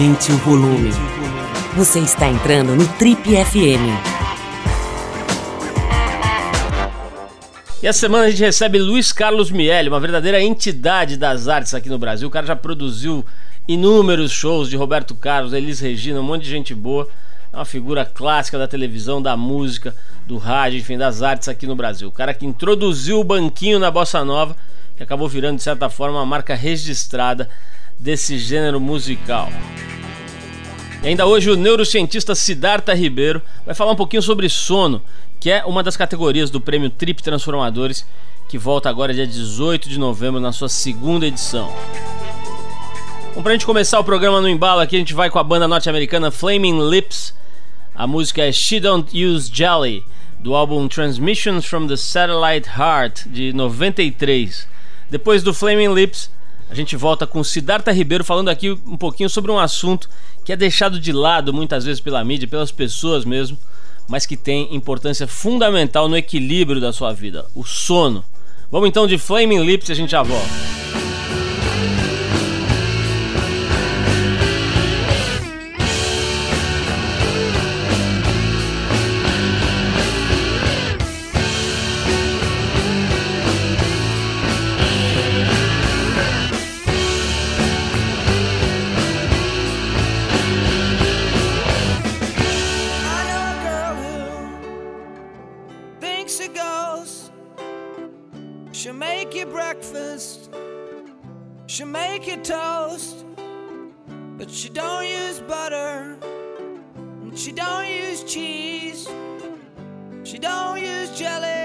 Aumente o volume. Você está entrando no Trip FM. E essa semana a gente recebe Luiz Carlos Miele, uma verdadeira entidade das artes aqui no Brasil. O cara já produziu inúmeros shows de Roberto Carlos, Elis Regina, um monte de gente boa. É uma figura clássica da televisão, da música, do rádio, enfim, das artes aqui no Brasil. O cara que introduziu o banquinho na bossa nova, que acabou virando, de certa forma, uma marca registrada desse gênero musical. E ainda hoje o neurocientista Siddhartha Ribeiro vai falar um pouquinho sobre sono, que é uma das categorias do prêmio Trip Transformadores, que volta agora dia 18 de novembro na sua segunda edição. Bom, pra gente começar o programa no embalo aqui, a gente vai com a banda norte-americana Flaming Lips. A música é She Don't Use Jelly, do álbum Transmissions from the Satellite Heart, de 93. Depois do Flaming Lips, a gente volta com Siddhartha Ribeiro falando aqui um pouquinho sobre um assunto que é deixado de lado muitas vezes pela mídia, pelas pessoas mesmo, mas que tem importância fundamental no equilíbrio da sua vida: o sono. Vamos então de Flaming Lips e a gente já volta. But she don't use butter, and she don't use cheese, she don't use jelly.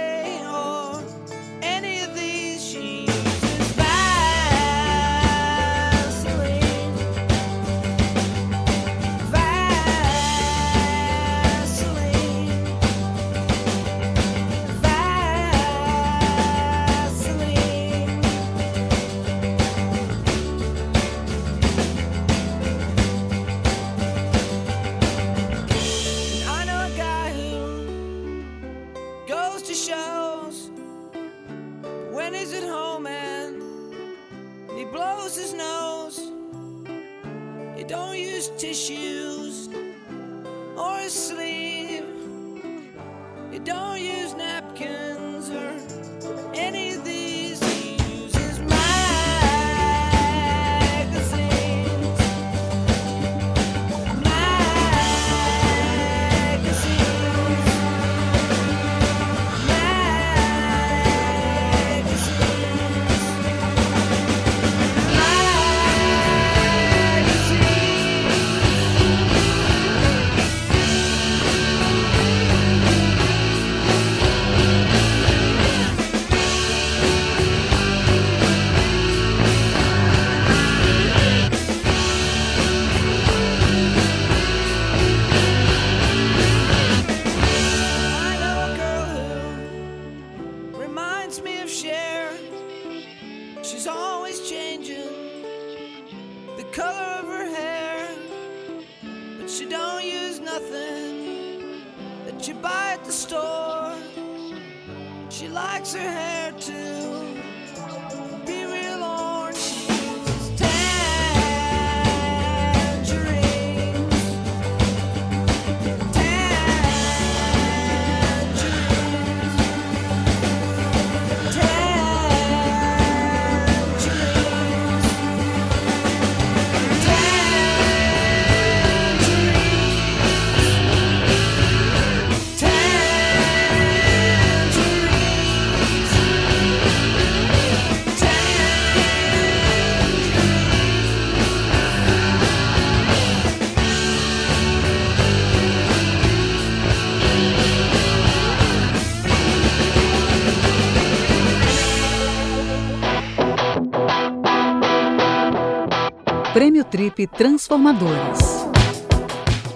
Trip Transformadores.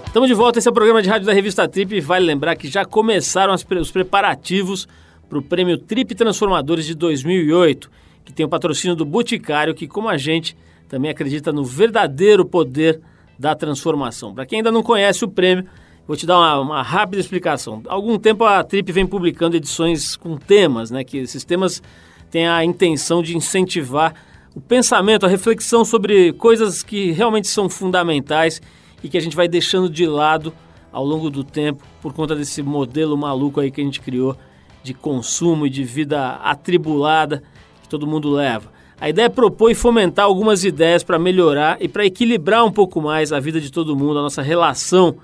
Estamos de volta, esse é o programa de rádio da revista Trip vale lembrar que já começaram os preparativos para o Prêmio Trip Transformadores de 2008, que tem o patrocínio do Boticário, que como a gente também acredita no verdadeiro poder da transformação. Para quem ainda não conhece o prêmio, vou te dar uma, uma, rápida explicação. Há algum tempo a Trip vem publicando edições com temas, né, que esses temas têm a intenção de incentivar o pensamento, a reflexão sobre coisas que realmente são fundamentais e que a gente vai deixando de lado ao longo do tempo por conta desse modelo maluco aí que a gente criou de consumo e de vida atribulada que todo mundo leva. A ideia é propor e fomentar algumas ideias para melhorar e para equilibrar um pouco mais a vida de todo mundo, a nossa relação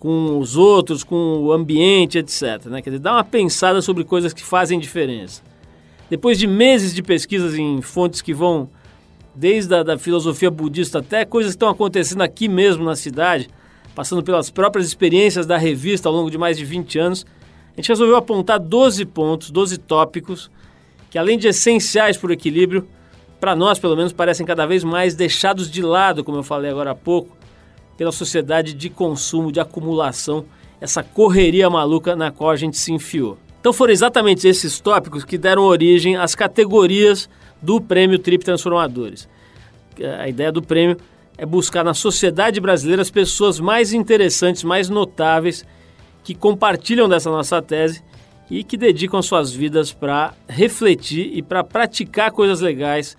com os outros, com o ambiente, etc. Né? Quer dizer, dar uma pensada sobre coisas que fazem diferença. Depois de meses de pesquisas em fontes que vão desde a da filosofia budista até coisas que estão acontecendo aqui mesmo na cidade, passando pelas próprias experiências da revista ao longo de mais de 20 anos, a gente resolveu apontar 12 pontos, 12 tópicos, que além de essenciais para o equilíbrio, para nós pelo menos parecem cada vez mais deixados de lado, como eu falei agora há pouco, pela sociedade de consumo, de acumulação, essa correria maluca na qual a gente se enfiou. Então foram exatamente esses tópicos que deram origem às categorias do Prêmio Trip Transformadores. A ideia do prêmio é buscar na sociedade brasileira as pessoas mais interessantes, mais notáveis, que compartilham dessa nossa tese e que dedicam suas vidas para refletir e para praticar coisas legais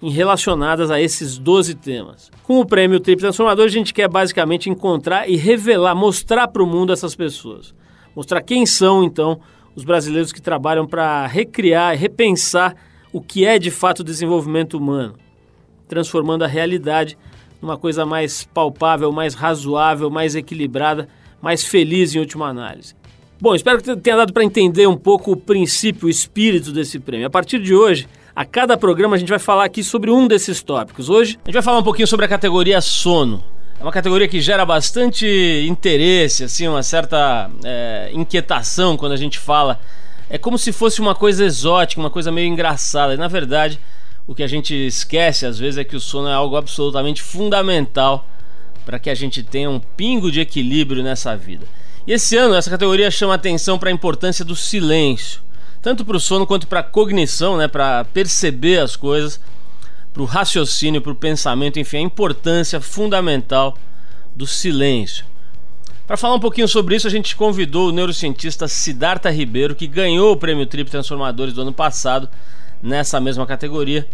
relacionadas a esses 12 temas. Com o prêmio Trip Transformador, a gente quer basicamente encontrar e revelar, mostrar para o mundo essas pessoas. Mostrar quem são, então, os brasileiros que trabalham para recriar e repensar o que é de fato o desenvolvimento humano, transformando a realidade numa coisa mais palpável, mais razoável, mais equilibrada, mais feliz em última análise. Bom, espero que tenha dado para entender um pouco o princípio, o espírito desse prêmio. A partir de hoje, a cada programa a gente vai falar aqui sobre um desses tópicos. Hoje a gente vai falar um pouquinho sobre a categoria sono. É uma categoria que gera bastante interesse, assim, uma certa é, inquietação quando a gente fala. É como se fosse uma coisa exótica, uma coisa meio engraçada. E na verdade, o que a gente esquece às vezes é que o sono é algo absolutamente fundamental para que a gente tenha um pingo de equilíbrio nessa vida. E esse ano essa categoria chama atenção para a importância do silêncio, tanto para o sono quanto para a cognição, né, para perceber as coisas para o raciocínio, para o pensamento, enfim, a importância fundamental do silêncio. Para falar um pouquinho sobre isso, a gente convidou o neurocientista Siddhartha Ribeiro, que ganhou o prêmio Trip Transformadores do ano passado nessa mesma categoria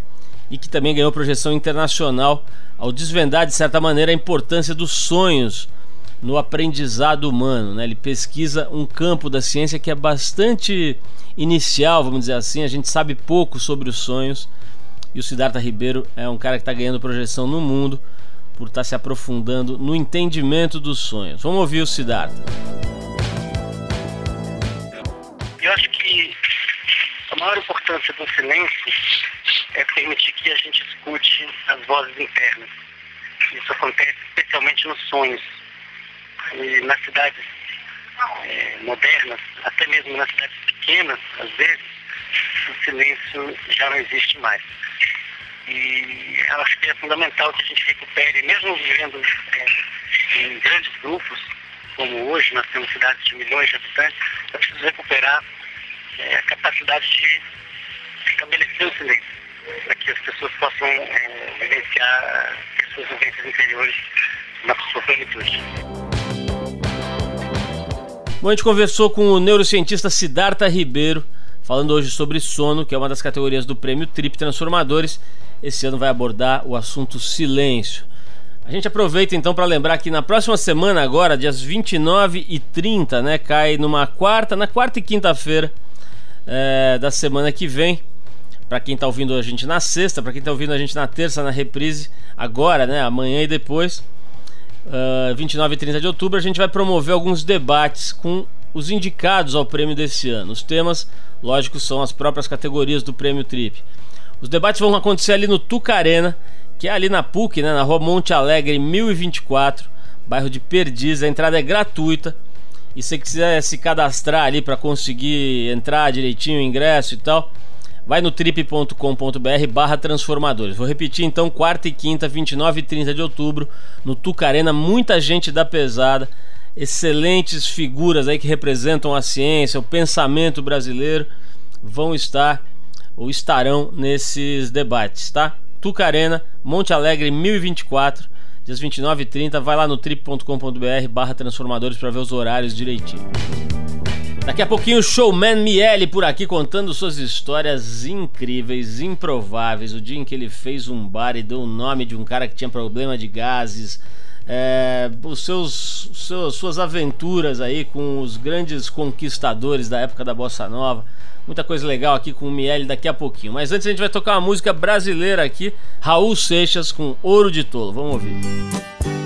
e que também ganhou projeção internacional ao desvendar, de certa maneira, a importância dos sonhos no aprendizado humano. Né? Ele pesquisa um campo da ciência que é bastante inicial, vamos dizer assim, a gente sabe pouco sobre os sonhos e o Siddhartha Ribeiro é um cara que está ganhando projeção no mundo por estar tá se aprofundando no entendimento dos sonhos. Vamos ouvir o Siddhartha. Eu acho que a maior importância do silêncio é permitir que a gente escute as vozes internas. Isso acontece especialmente nos sonhos. E nas cidades é, modernas, até mesmo nas cidades pequenas, às vezes, o silêncio já não existe mais. E acho que é fundamental que a gente recupere, mesmo vivendo é, em grandes grupos, como hoje nós temos cidades de milhões de habitantes, é preciso recuperar é, a capacidade de estabelecer o silêncio, para que as pessoas possam é, vivenciar as suas vivências interiores na sua plenitude. Bom, a gente conversou com o neurocientista Siddhartha Ribeiro, falando hoje sobre sono, que é uma das categorias do prêmio Trip Transformadores. Esse ano vai abordar o assunto silêncio. A gente aproveita então para lembrar que na próxima semana, agora, dias 29 e 30, né, cai numa quarta, na quarta e quinta-feira é, da semana que vem. Para quem está ouvindo a gente na sexta, para quem está ouvindo a gente na terça, na reprise, agora, né, amanhã e depois, uh, 29 e 30 de outubro, a gente vai promover alguns debates com os indicados ao prêmio desse ano. Os temas, lógico, são as próprias categorias do prêmio Trip. Os debates vão acontecer ali no Tucarena, que é ali na PUC, né, na rua Monte Alegre 1024, bairro de Perdiz. A entrada é gratuita. E se você quiser se cadastrar ali para conseguir entrar direitinho ingresso e tal, vai no trip.com.br barra transformadores. Vou repetir então, quarta e quinta, 29 e 30 de outubro, no Tucarena, muita gente da pesada excelentes figuras aí que representam a ciência, o pensamento brasileiro, vão estar ou estarão nesses debates, tá? Tucarena, Monte Alegre 1024, dias 29 e 30, vai lá no trip.com.br barra transformadores para ver os horários direitinho. Daqui a pouquinho o showman Miele por aqui contando suas histórias incríveis, improváveis. O dia em que ele fez um bar e deu o nome de um cara que tinha problema de gases. É, os seus, seus, suas aventuras aí com os grandes conquistadores da época da Bossa Nova. Muita coisa legal aqui com o Miele daqui a pouquinho. Mas antes a gente vai tocar uma música brasileira aqui, Raul Seixas com Ouro de Tolo. Vamos ouvir.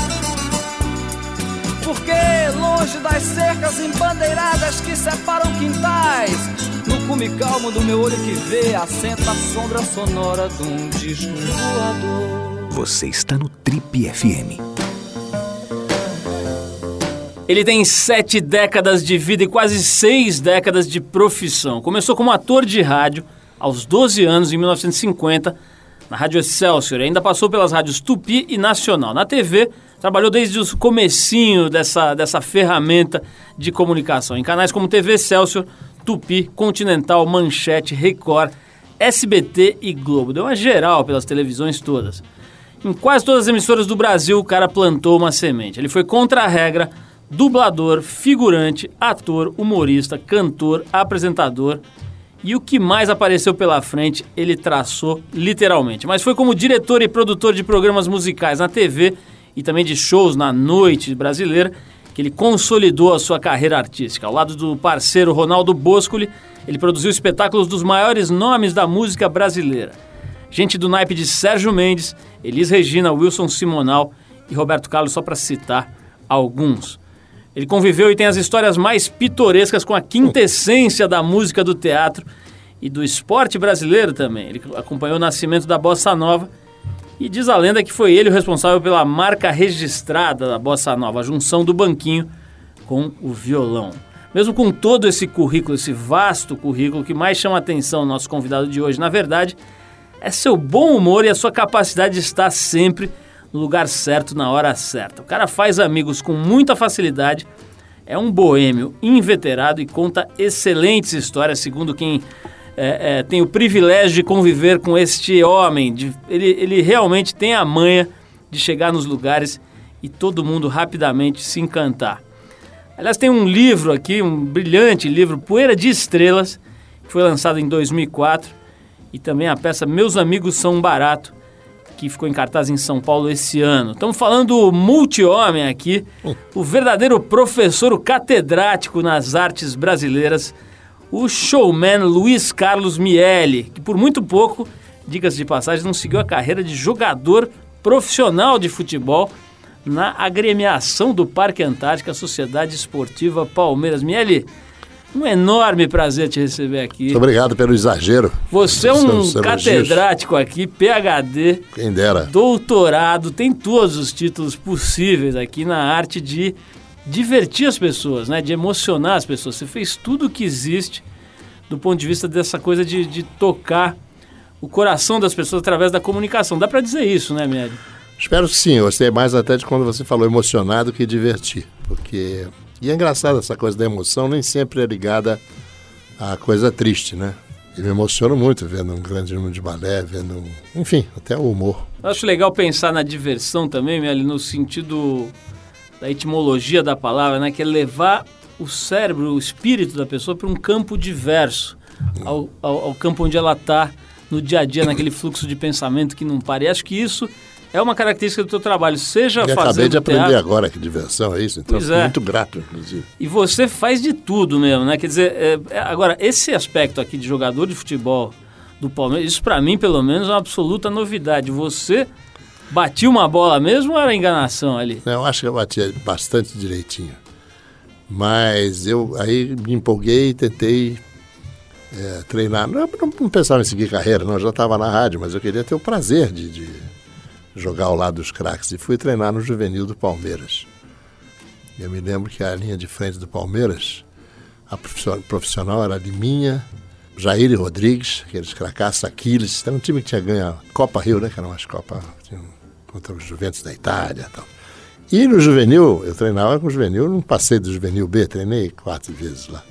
Porque longe das cercas embandeiradas que separam quintais, no cume calmo do meu olho que vê, assenta a sombra sonora de um disco voador. Você está no Trip FM. Ele tem sete décadas de vida e quase seis décadas de profissão. Começou como ator de rádio aos 12 anos, em 1950, na Rádio Excelsior. Ainda passou pelas rádios Tupi e Nacional. Na TV, trabalhou desde o comecinho dessa, dessa ferramenta de comunicação. Em canais como TV Excelsior, Tupi, Continental, Manchete, Record, SBT e Globo. Deu uma geral pelas televisões todas. Em quase todas as emissoras do Brasil, o cara plantou uma semente. Ele foi contra a regra, dublador, figurante, ator, humorista, cantor, apresentador. E o que mais apareceu pela frente, ele traçou literalmente. Mas foi como diretor e produtor de programas musicais na TV e também de shows na noite brasileira que ele consolidou a sua carreira artística. Ao lado do parceiro Ronaldo Boscoli, ele produziu espetáculos dos maiores nomes da música brasileira. Gente do naipe de Sérgio Mendes, Elis Regina, Wilson Simonal e Roberto Carlos, só para citar alguns. Ele conviveu e tem as histórias mais pitorescas com a quintessência da música do teatro e do esporte brasileiro também. Ele acompanhou o nascimento da bossa nova e diz a lenda que foi ele o responsável pela marca registrada da bossa nova, a junção do banquinho com o violão. Mesmo com todo esse currículo, esse vasto currículo, que mais chama a atenção nosso convidado de hoje, na verdade, é seu bom humor e a sua capacidade de estar sempre no lugar certo na hora certa. O cara faz amigos com muita facilidade, é um boêmio inveterado e conta excelentes histórias, segundo quem é, é, tem o privilégio de conviver com este homem. De, ele, ele realmente tem a manha de chegar nos lugares e todo mundo rapidamente se encantar. Aliás, tem um livro aqui, um brilhante livro, Poeira de Estrelas, que foi lançado em 2004, e também a peça Meus Amigos São Barato, que ficou em cartaz em São Paulo esse ano. Estamos falando do multi-homem aqui, o verdadeiro professor, o catedrático nas artes brasileiras, o showman Luiz Carlos Miele, que por muito pouco, diga-se de passagem, não seguiu a carreira de jogador profissional de futebol na agremiação do Parque Antártica Sociedade Esportiva Palmeiras. Miele, um enorme prazer te receber aqui. Muito obrigado pelo exagero. Você é um catedrático aqui, PhD. Quem dera. Doutorado, tem todos os títulos possíveis aqui na arte de divertir as pessoas, né? De emocionar as pessoas. Você fez tudo o que existe do ponto de vista dessa coisa de, de tocar o coração das pessoas através da comunicação. Dá para dizer isso, né, Miele? Espero que sim. Eu gostei mais até de quando você falou emocionado que divertir. Porque. E é engraçado essa coisa da emoção, nem sempre é ligada à coisa triste, né? Eu me emociono muito vendo um grande número de balé, vendo. Enfim, até o humor. Eu acho legal pensar na diversão também, ali no sentido da etimologia da palavra, né? Que é levar o cérebro, o espírito da pessoa para um campo diverso, ao, ao, ao campo onde ela está no dia a dia, naquele fluxo de pensamento que não para. E acho que isso é uma característica do teu trabalho, seja fazendo acabei de aprender teatro, agora que diversão é isso, então Pois é. muito grato, inclusive. E você faz de tudo mesmo, né? Quer dizer, é, é, agora, esse aspecto aqui de jogador de futebol do Palmeiras, isso pra mim, pelo menos, é uma absoluta novidade. Você batia uma bola mesmo ou era enganação ali? Não, eu acho que eu batia bastante direitinho. Mas eu aí me empolguei e tentei é, treinar. Não, não, não pensava em seguir carreira, não, eu já estava na rádio, mas eu queria ter o prazer de, de jogar ao lado dos craques. E fui treinar no juvenil do Palmeiras. Eu me lembro que a linha de frente do Palmeiras, a profissional, era Liminha, Jair Rodrigues, aqueles cracassos Aquiles. Era um time que tinha ganho a Copa Rio, né? Que era umas Copa tinha, contra os Juventus da Itália e tal. E no juvenil, eu treinava com o juvenil, não passei do juvenil B, treinei quatro vezes lá.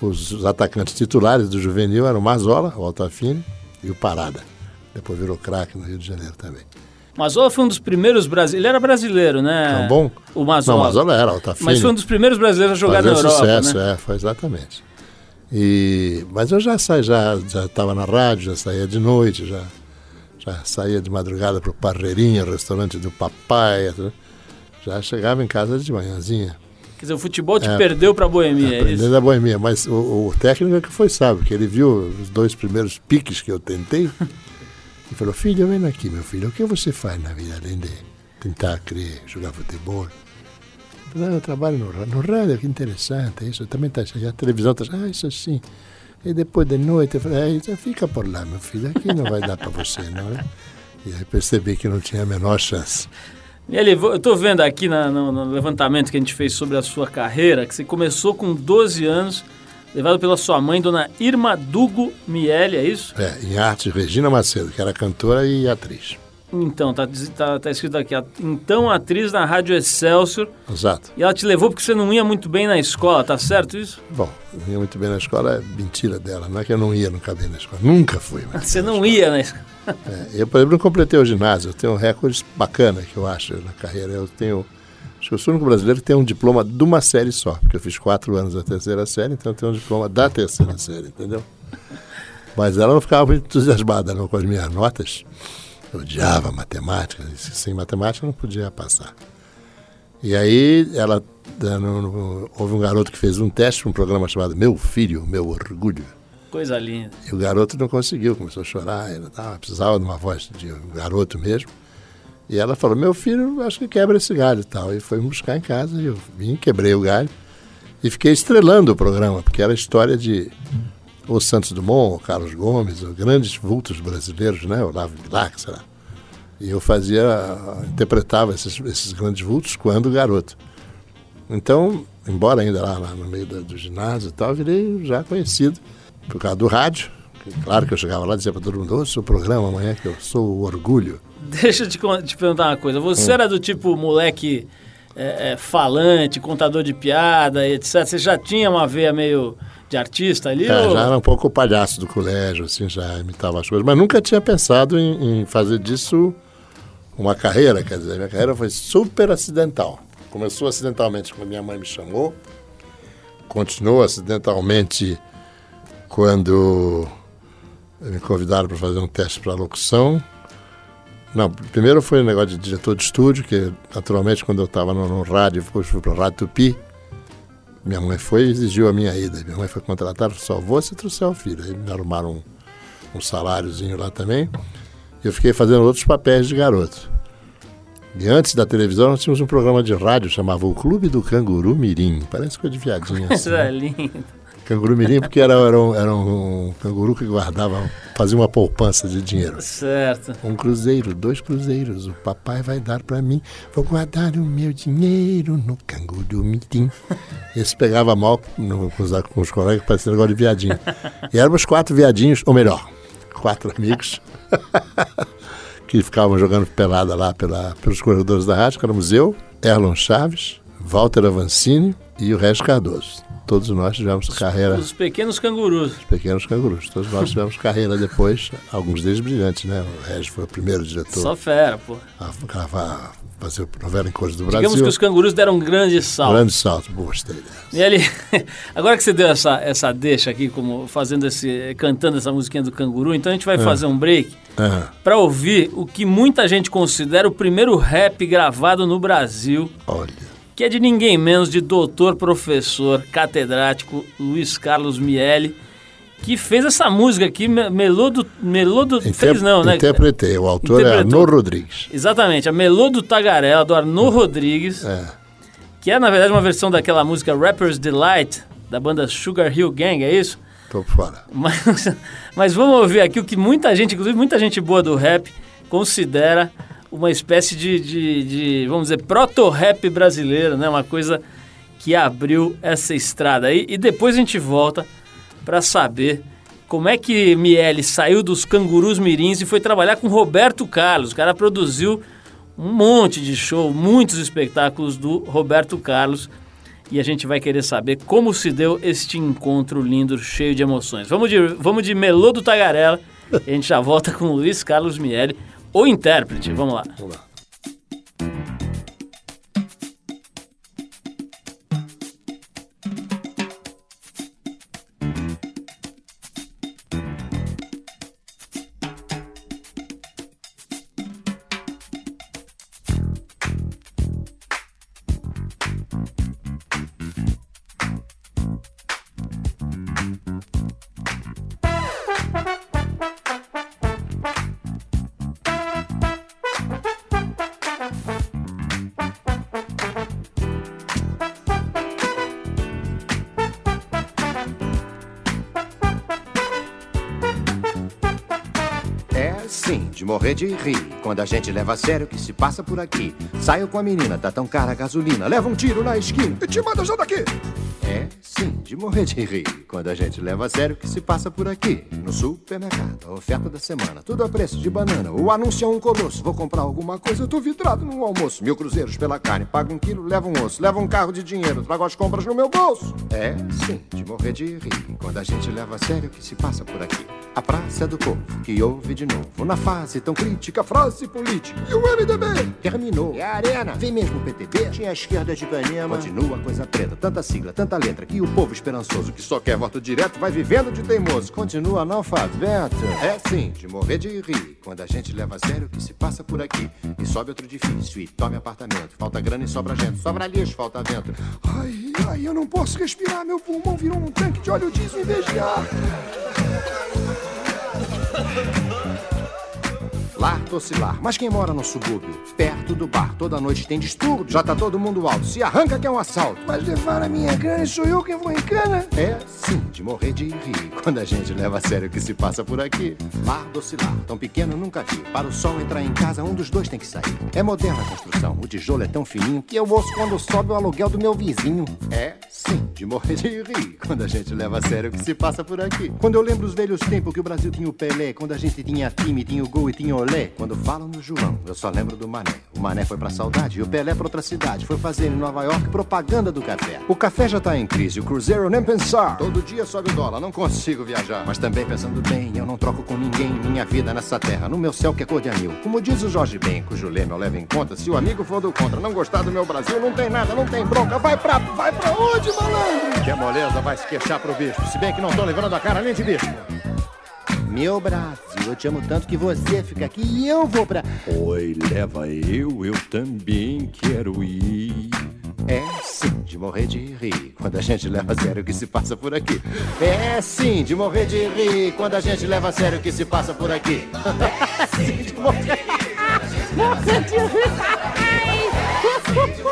Os, atacantes titulares do juvenil eram o Mazola, o Altafine e o Parada. Depois virou craque no Rio de Janeiro também. Mazola foi um dos primeiros brasileiros. Ele era brasileiro, né? Tá bom? O Mazola. Não, Mazola era, o Altafine. Mas foi um dos primeiros brasileiros a jogar Fazendo na Europa, sucesso, né? é, foi exatamente. E, mas eu já saí, já já estava na rádio, já saía de noite, já já saía de madrugada para o Parreirinha, restaurante do papai, já chegava em casa de manhãzinha. Quer dizer, o futebol te É. perdeu pra boemia, é Aprendendo isso? a boemia, mas o, o técnico é que foi sábio, que ele viu os dois primeiros piques que eu tentei e falou, filho, vem aqui, meu filho, o que você faz na vida além de tentar querer jogar futebol? Eu falei, "Ah, eu trabalho no, no rádio, que interessante isso, também está a televisão está ah, isso sim. E depois de noite, eu falei, ah, então fica por lá, meu filho, aqui não vai dar para você, não é? E aí percebi que não tinha a menor chance. Ele, eu tô vendo aqui na- no, no levantamento que a gente fez sobre a sua carreira, que você começou com 12 anos, levado pela sua mãe, dona Irma Dugo Miele, é isso? É, em arte, Regina Macedo, que era cantora e atriz. Então, tá, tá, tá escrito aqui, a- então atriz na Rádio Excelsior, Exato. e ela te levou porque você não ia muito bem na escola, tá certo isso? Bom, eu ia muito bem na escola, é mentira dela. Não é que eu não ia nunca bem na escola. Nunca fui. Mas, Você não ia na escola. é, eu, por exemplo, não completei o ginásio. Eu tenho um recorde bacana que eu acho na carreira. Eu tenho. Acho que eu sou o único brasileiro que tem um diploma de uma série só. Porque eu fiz quatro anos da terceira série, então eu tenho um diploma da terceira série, entendeu? Mas ela não ficava muito entusiasmada não, com as minhas notas. Eu odiava matemática. Sem matemática eu não podia passar. E aí ela houve um garoto que fez um teste um programa chamado Meu Filho, Meu Orgulho. Coisa linda. E o garoto não conseguiu, começou a chorar, ele tava, precisava de uma voz de um garoto mesmo. E ela falou, meu filho, acho que quebra esse galho e tal. E foi me buscar em casa, e eu vim, quebrei o galho. E fiquei estrelando o programa, porque era história de o Santos Dumont, o Carlos Gomes, os grandes vultos brasileiros, né? O Lavo Bilac, sei lá. E eu fazia, interpretava esses, esses grandes vultos quando garoto. Então, embora ainda lá, lá no meio da- do ginásio e tal, eu virei já conhecido por causa do rádio. Claro que eu chegava lá e dizia para todo mundo, ouça o programa amanhã, que eu sou o orgulho. Deixa eu te, te perguntar uma coisa. Você era do tipo moleque é, é, falante, contador de piada, etc. Você já tinha uma veia meio de artista ali? É, ou- já era um pouco o palhaço do colégio, assim, já imitava as coisas. Mas nunca tinha pensado em, em fazer disso uma carreira, quer dizer, minha carreira foi super acidental. Começou acidentalmente quando minha mãe me chamou, continuou acidentalmente quando me convidaram para fazer um teste para locução. Não, primeiro foi o um negócio de diretor de estúdio, que naturalmente quando eu estava no, no, rádio, depois fui para a Rádio Tupi, minha mãe foi e exigiu a minha ida. Minha mãe foi contratada, só vou se trouxer o filho. Aí me arrumaram um, um saláriozinho lá também. E eu fiquei fazendo outros papéis de garoto. E antes da televisão, nós tínhamos um programa de rádio chamava O Clube do Canguru Mirim. Parece coisa de viadinho assim. É lindo. Canguru Mirim, porque era, era, um, era um canguru que guardava, fazia uma poupança de dinheiro. Certo. Um cruzeiro, dois cruzeiros, o papai vai dar para mim, vou guardar o meu dinheiro no canguru mirim. Esse pegava mal no, com, os, com os colegas, parecia negócio de viadinho. E éramos quatro viadinhos, ou melhor, quatro amigos, que ficavam jogando pelada lá pela, pelos corredores da rádio, que éramos eu, Erlon Chaves, Walter Avancini e o Regis Cardoso. Todos nós tivemos carreira. Os pequenos cangurus. Os pequenos cangurus. Todos nós tivemos carreira depois, alguns deles brilhantes, né? O Regis foi o primeiro diretor. Só fera, pô. A, a, fazer novela em cores do Digamos Brasil. Digamos que os cangurus deram um grande salto. Grande salto, gostei dessa. E ali, agora que você deu essa, essa deixa aqui, como fazendo esse, cantando essa musiquinha do canguru, então a gente vai é. fazer um break é. para ouvir o que muita gente considera o primeiro rap gravado no Brasil. Olha que é de ninguém menos de doutor, professor, catedrático Luiz Carlos Miele, que fez essa música aqui, Melô do... Melô do Inter fez não, né? Interpretei, o autor é Arnô Rodrigues. Exatamente, a Melô do Tagarela, do Arnô Rodrigues, é. que é, na verdade, uma versão daquela música Rapper's Delight, da banda Sugar Hill Gang, é isso? Tô fora. Mas, mas vamos ouvir aqui o que muita gente, inclusive muita gente boa do rap, considera uma espécie de, de, de vamos dizer, proto-rap brasileiro, né? Uma coisa que abriu essa estrada aí. E depois a gente volta para saber como é que Miele saiu dos Cangurus Mirins e foi trabalhar com Roberto Carlos. O cara produziu um monte de show, muitos espetáculos do Roberto Carlos. E a gente vai querer saber como se deu este encontro lindo, cheio de emoções. Vamos de, vamos de Melô do Tagarela. a gente já volta com Luiz Carlos Miele o intérprete. Vamos lá. Vamos lá. De rir quando a gente leva a sério o que se passa por aqui. Saio com a menina, tá tão cara a gasolina, leva um tiro na esquina e te manda já daqui. É, sim, de morrer de rir quando a gente leva a sério o que se passa por aqui. No supermercado, a oferta da semana, tudo a preço de banana. O anúncio é um colosso, vou comprar alguma coisa, tô vidrado no almoço. Mil cruzeiros pela carne, pago um quilo, levo um osso, levo um carro de dinheiro, trago as compras no meu bolso. É, sim, de morrer de rir quando a gente leva a sério o que se passa por aqui. A praça do povo que ouve de novo na fase tão crítica, frase política. E o MDB terminou. E a arena? Vem mesmo o PTB? Tinha a esquerda de Ipanema. Continua a coisa preta, tanta sigla, tanta letra que o povo esperançoso que só quer voto direto vai vivendo de teimoso. Continua analfabeto. É sim, de morrer de rir quando a gente leva a sério o que se passa por aqui. E sobe outro edifício e tome apartamento. Falta grana e sobra gente, sobra lixo, falta vento. Ai, ai, eu não posso respirar, meu pulmão virou um tanque de óleo diesel em vez de ar. love. Lar, tocilar, mas quem mora no subúrbio, perto do bar, toda noite tem distúrbio, já tá todo mundo alto, se arranca que é um assalto. Mas levar a minha grana e sou eu quem vou em cana? É, sim, de morrer de rir, quando a gente leva a sério o que se passa por aqui. Lar, docilar, tão pequeno nunca vi, para o sol entrar em casa, um dos dois tem que sair. É moderna a construção, o tijolo é tão fininho que eu ouço quando sobe o aluguel do meu vizinho. É, sim, de morrer de rir quando a gente leva a sério o que se passa por aqui. Quando eu lembro os velhos tempos que o Brasil tinha o Pelé, quando a gente tinha time, tinha o gol e tinha Quando falam no João, eu só lembro do Mané. O Mané foi pra saudade e o Pelé pra outra cidade. Foi fazer em Nova York propaganda do café. O café já tá em crise, o Cruzeiro nem pensar. Todo dia sobe o dólar, não consigo viajar. Mas também pensando bem, eu não troco com ninguém minha vida nessa terra, no meu céu que é cor de anil. Como diz o Jorge Ben, cujo lema eu levo em conta, se o amigo for do contra, não gostar do meu Brasil, não tem nada, não tem bronca. Vai pra, vai pra onde, malandro? Que moleza, vai se queixar pro bicho. Se bem que não tô levando a cara nem de bicho. Meu Brasil, eu te amo tanto que você fica aqui e eu vou pra. Oi, leva eu, eu também quero ir. É sim, de morrer de rir quando a gente leva a sério o que se passa por aqui. É sim, de morrer de rir quando a gente leva a sério o que se passa por aqui. É sim, de morrer, morrer de rir.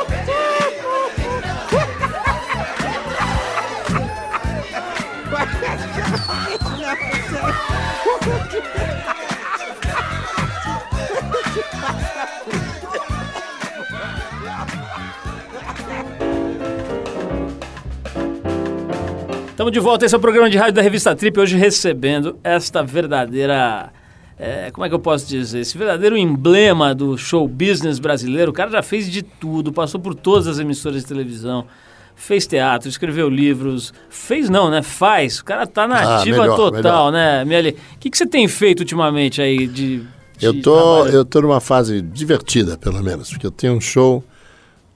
Estamos de volta, esse é o programa de rádio da revista Trip, hoje recebendo esta verdadeira. é, como é que eu posso dizer? Esse verdadeiro emblema do show business brasileiro. O cara já fez de tudo, passou por todas as emissoras de televisão, fez teatro, escreveu livros. Fez não, né? Faz. O cara tá na Ah, ativa melhor, total, melhor. né, Miele? O que, que você tem feito ultimamente aí de. de Eu tô, trabalho? eu tô numa fase divertida, pelo menos, porque eu tenho um show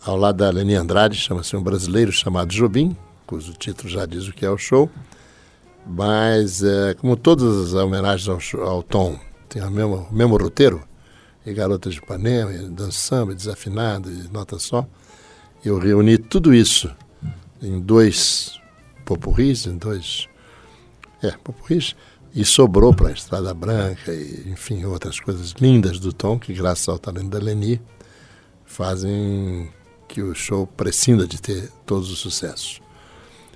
ao lado da Leni Andrade, chama-se Um Brasileiro Chamado Jobim, cujo título já diz o que é o show. Mas, é, como todas as homenagens ao, ao Tom tem o mesmo, o mesmo roteiro, e Garotas de Ipanema, e Dançamba, e Desafinado, e Nota Só, eu reuni tudo isso em dois popurris, em dois é, popurris, e sobrou para a Estrada Branca e, enfim, outras coisas lindas do Tom, que graças ao talento da Leni fazem que o show prescinda de ter todos os sucessos.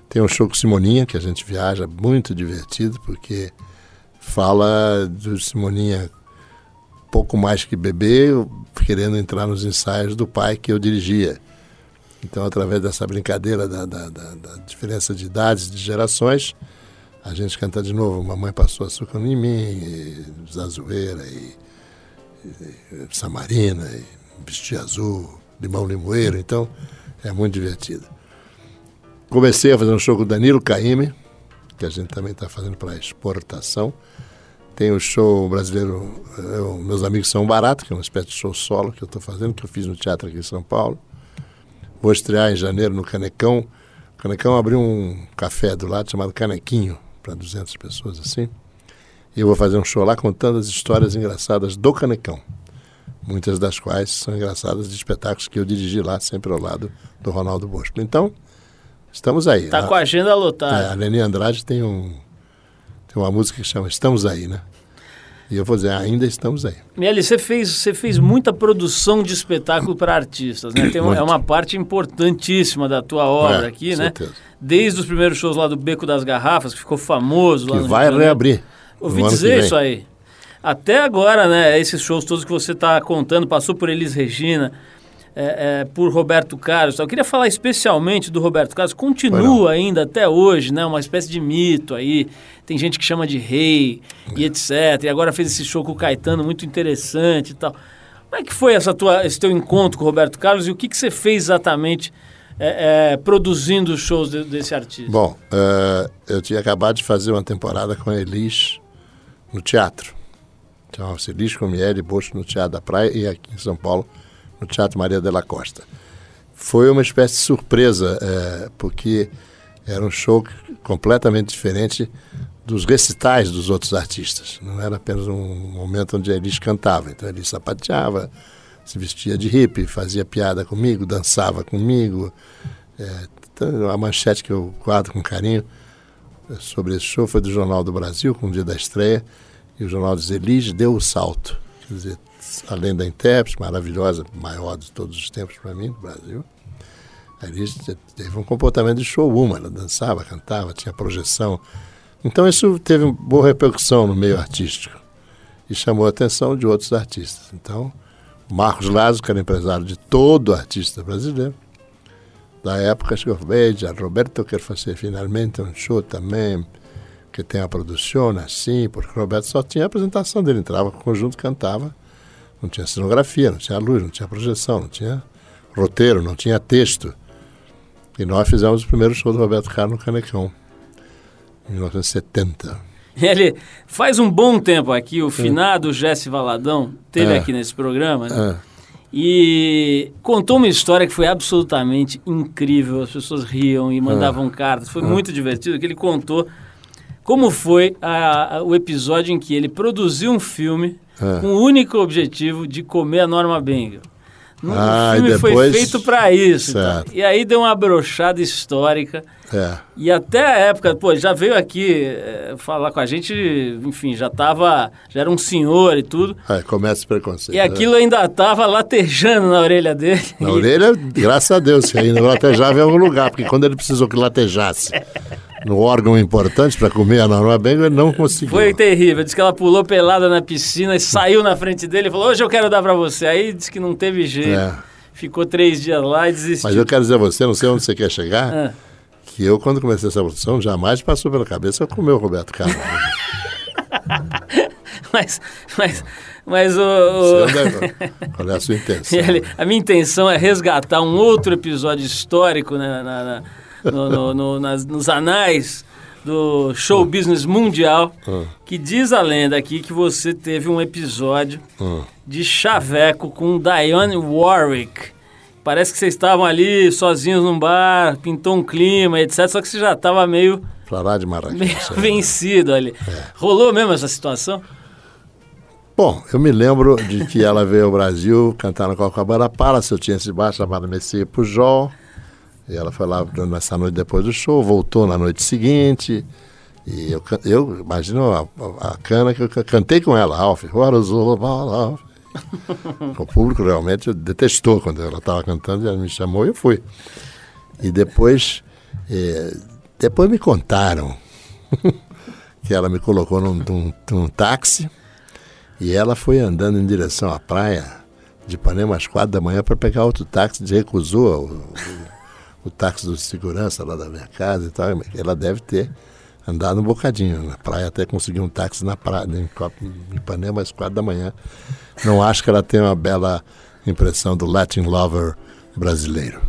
Tem um show com Simoninha, que a gente viaja, muito divertido, porque fala do Simoninha pouco mais que bebê, querendo entrar nos ensaios do pai que eu dirigia. Então, através dessa brincadeira da, da, da- da diferença de idades, de gerações, a gente canta de novo Mamãe Passou Açúcar em Mim, e Zazueira, e, e Samarina, e Vestir Azul, Limão Limoeiro. Então, é muito divertido. Comecei a fazer um show com o Danilo Caime, que a gente também está fazendo para exportação. Tem o show brasileiro, eu- meus amigos são barato, que é uma espécie de show solo que eu estou fazendo, que eu fiz no teatro aqui em São Paulo. Vou estrear em janeiro no Canecão. O Canecão abriu um café do lado chamado Canequinho, para 200 pessoas assim. E eu vou fazer um show lá contando as histórias engraçadas do Canecão. Muitas das quais são engraçadas de espetáculos que eu dirigi lá, sempre ao lado do Ronaldo Bosco. Então, estamos aí. Tá com a agenda É, lotada. a Leni Andrade tem, um, tem uma música que chama Estamos Aí, né? E eu vou dizer, ainda estamos aí. Miele, você fez, você fez muita produção de espetáculo para artistas, né? Tem é uma parte importantíssima da tua obra É, aqui, com né? certeza. Desde os primeiros shows lá do Beco das Garrafas, que ficou famoso lá Que vai reabrir. Ouvi dizer isso aí. Até agora, né? Esses shows todos que você está contando, passou por Elis Regina, é, é, por Roberto Carlos. Eu queria falar especialmente do Roberto Carlos. Continua ainda até hoje, né? Uma espécie de mito aí. Tem gente que chama de rei e etc. E agora fez esse show com o Caetano muito interessante e tal. Como é que foi essa tua, esse teu encontro com o Roberto Carlos e o que, que você fez exatamente é, é, produzindo os shows de- desse artista? Bom, eh, eu tinha acabado de fazer uma temporada com a Elis no teatro. Chamava-se Elis com Miele Bosco no Teatro da Praia e aqui em São Paulo, no Teatro Maria de la Costa. Foi uma espécie de surpresa, eh, porque era um show completamente diferente dos recitais dos outros artistas. Não era apenas um momento onde Elis cantava. Então Elis sapateava, se vestia de hippie, fazia piada comigo, dançava comigo. É, então, a manchete que eu guardo com carinho eh, sobre esse show foi do Jornal do Brasil, com o dia da estreia, e o jornal diz Elis deu o salto. Quer dizer, além da intérprete, maravilhosa, maior de todos os tempos para mim, no Brasil, a Elis te- teve um comportamento de showwoman, ela dançava, cantava, tinha projeção. Então isso teve uma boa repercussão no meio artístico e chamou a atenção de outros artistas. Então, Marcos Lazo, que era empresário de todo artista brasileiro, da época, chegou veja, Roberto quer fazer finalmente um show também que tem a produção assim, porque Roberto só tinha a apresentação dele, entrava com o conjunto, cantava, não tinha cenografia, não tinha luz, não tinha projeção, não tinha roteiro, não tinha texto. E nós fizemos o primeiro show do Roberto Carlos no Canecão, em 1970. Ele faz um bom tempo aqui, o finado Jesse Valadão teve É. aqui nesse programa, né? É. E contou uma história que foi absolutamente incrível. As pessoas riam e mandavam cartas. Foi muito divertido que ele contou como foi a- a- o episódio em que ele produziu um filme É. com o único objetivo de comer a Norma Bengal. Ah, o e filme foi depois- feito para isso. e. Certo. E aí deu uma brochada histórica. É. E até a época, pô, já veio aqui eh, falar com a gente, enfim, já tava, já era um senhor e tudo. Aí começa o preconceito. E aquilo ainda tava latejando na orelha dele. É. Na orelha, graças a Deus, que ainda latejava em algum lugar, porque quando ele precisou que latejasse no órgão importante para comer a Norma Bengal, ele não conseguiu. Foi terrível. Diz que ela pulou pelada na piscina e saiu na frente dele e falou: Hoje eu quero dar pra você. Aí disse que não teve jeito. É. Ficou três dias lá e desistiu. Mas eu quero dizer a você, não sei onde você quer chegar, Ah. que eu, quando comecei essa produção, jamais passou pela cabeça eu comer o Roberto Carlos. Mas, mas, mas o. O- Qual é a sua intenção? Ele- a minha intenção é resgatar um outro episódio histórico né, na- na- no- no- no- nas- nos anais do show business mundial, Ah. que diz a lenda aqui que você teve um episódio Ah. de chaveco com Diane Warwick. Parece que vocês estavam ali sozinhos num bar, pintou um clima, etc. Só que você já estava meio, lá de Marrakech. meio é. vencido ali. Rolou mesmo essa situação? Bom, eu me lembro de que ela veio ao Brasil cantar na Copacabana Palace, eu tinha esse bar chamado Messier Pujol, e ela foi lá nessa noite depois do show, voltou na noite seguinte, e eu, eu imagino a, a- a cana que eu ca- cantei com ela, Alf, what is all about, Alf? o público realmente detestou quando ela estava cantando, ela me chamou e eu fui. E depois, eh, depois me contaram que ela me colocou num, num- num táxi, e ela foi andando em direção à praia de Ipanema às quatro da manhã para pegar outro táxi, recusou o, o, táxi do segurança lá da minha casa e tal. Ela deve ter andado um bocadinho na praia até conseguir um táxi na praia, em Copa- em Ipanema às quatro da manhã. Não acho que ela tenha uma bela impressão do Latin lover brasileiro.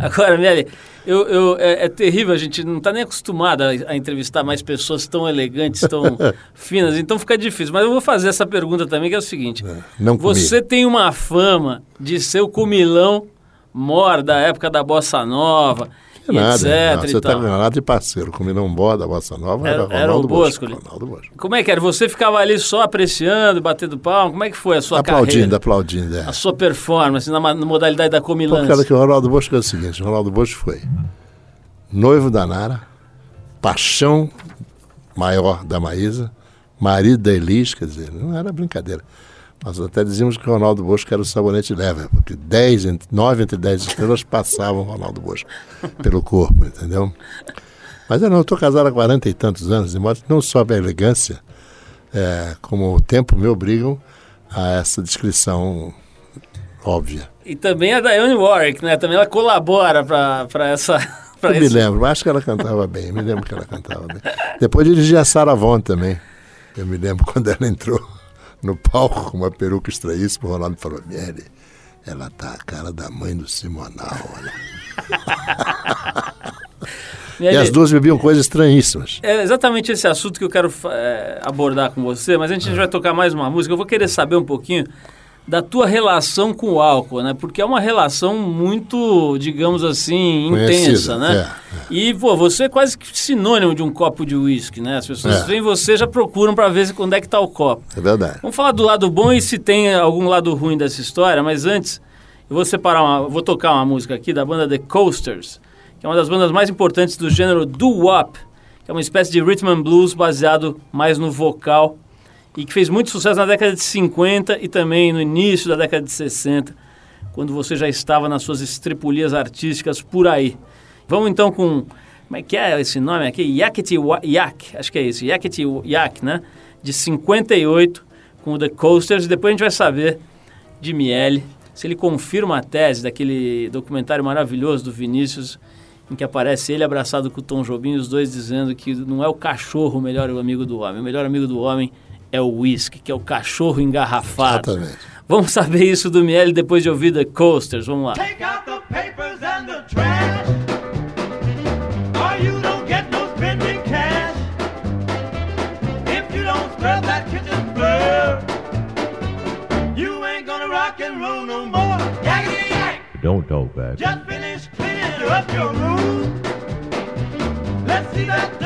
Agora, Miele, eu, eu- é, é terrível, a gente não está nem acostumado a, entrevistar mais pessoas tão elegantes, tão finas, então fica difícil. Mas eu vou fazer essa pergunta também, que é o seguinte: não comi. você tem uma fama de ser o comilão mor da época da Bossa Nova, Que nada, etc. não, você tal. enganado de parceiro. Comi não boa da Bossa Nova era, Era- era o Ronaldo Bosco. Bosco, Ronaldo Bosco. Como é que era? Você ficava ali só apreciando, batendo palma? Como é que foi a sua Aplaudindo, carreira? aplaudindo. É. A sua performance na, na modalidade da Por comilância? causa que o Ronaldo Bosco é o seguinte, o Ronaldo Bosco foi noivo da Nara, paixão maior da Maísa, marido da Elis, quer dizer, não era brincadeira. Nós até dizíamos que o Ronaldo Bosco era o sabonete leve, porque 10, entre- 9 entre 10 estrelas passavam o Ronaldo Bosco pelo corpo, entendeu? Mas eu não, estou casado há 40 e tantos anos, de modo que não só a elegância, é, como o tempo me obrigam a essa descrição óbvia. E também a Diane Warwick, né? Também ela colabora para essa. Eu me lembro, acho que ela cantava bem, me lembro que ela cantava bem. Depois dirigi a Sarah Vaughan também. Eu me lembro quando ela entrou no palco uma peruca estranhíssima, o Ronaldo falou, Miele, ela tá a cara da mãe do Simonal, olha. E E as duas bebiam coisas estranhíssimas. É exatamente esse assunto que eu quero é, abordar com você, mas antes a gente vai tocar mais uma música. Eu vou querer saber um pouquinho da tua relação com o álcool, né? Porque é uma relação muito, digamos assim, intensa, Conhecida, né? E, pô, você é quase que sinônimo de um copo de uísque, né? As pessoas É. veem você já procuram para ver se- onde é que tá o copo. É verdade. Vamos falar do lado bom e se tem algum lado ruim dessa história, mas antes eu vou separar uma, vou tocar uma música aqui da banda The Coasters, que é uma das bandas mais importantes do gênero doo-wop, que é uma espécie de rhythm and blues baseado mais no vocal e que fez muito sucesso na década de 50 e também no início da década de 60, quando você já estava nas suas estripulias artísticas por aí. Vamos então com como é que é esse nome aqui? Yakety Yak, acho que é isso, Yakety Yak, né? De 58, com o The Coasters. E depois a gente vai saber de Miele se ele confirma a tese daquele documentário maravilhoso do Vinícius, em que aparece ele abraçado com o Tom Jobim, os dois dizendo que não é o cachorro o melhor amigo do homem, o melhor amigo do homem é o whisky, que é o cachorro engarrafado. Exatamente. Vamos saber isso do Miele depois de ouvir The Coasters. Vamos lá. Take out the papers and the trash, or you don't get no spending cash. If you don't scrub that kitchen floor, you ain't gonna rock and roll no more. Yakety yak! Don't talk back. Just finish cleaning up your room. Let's see that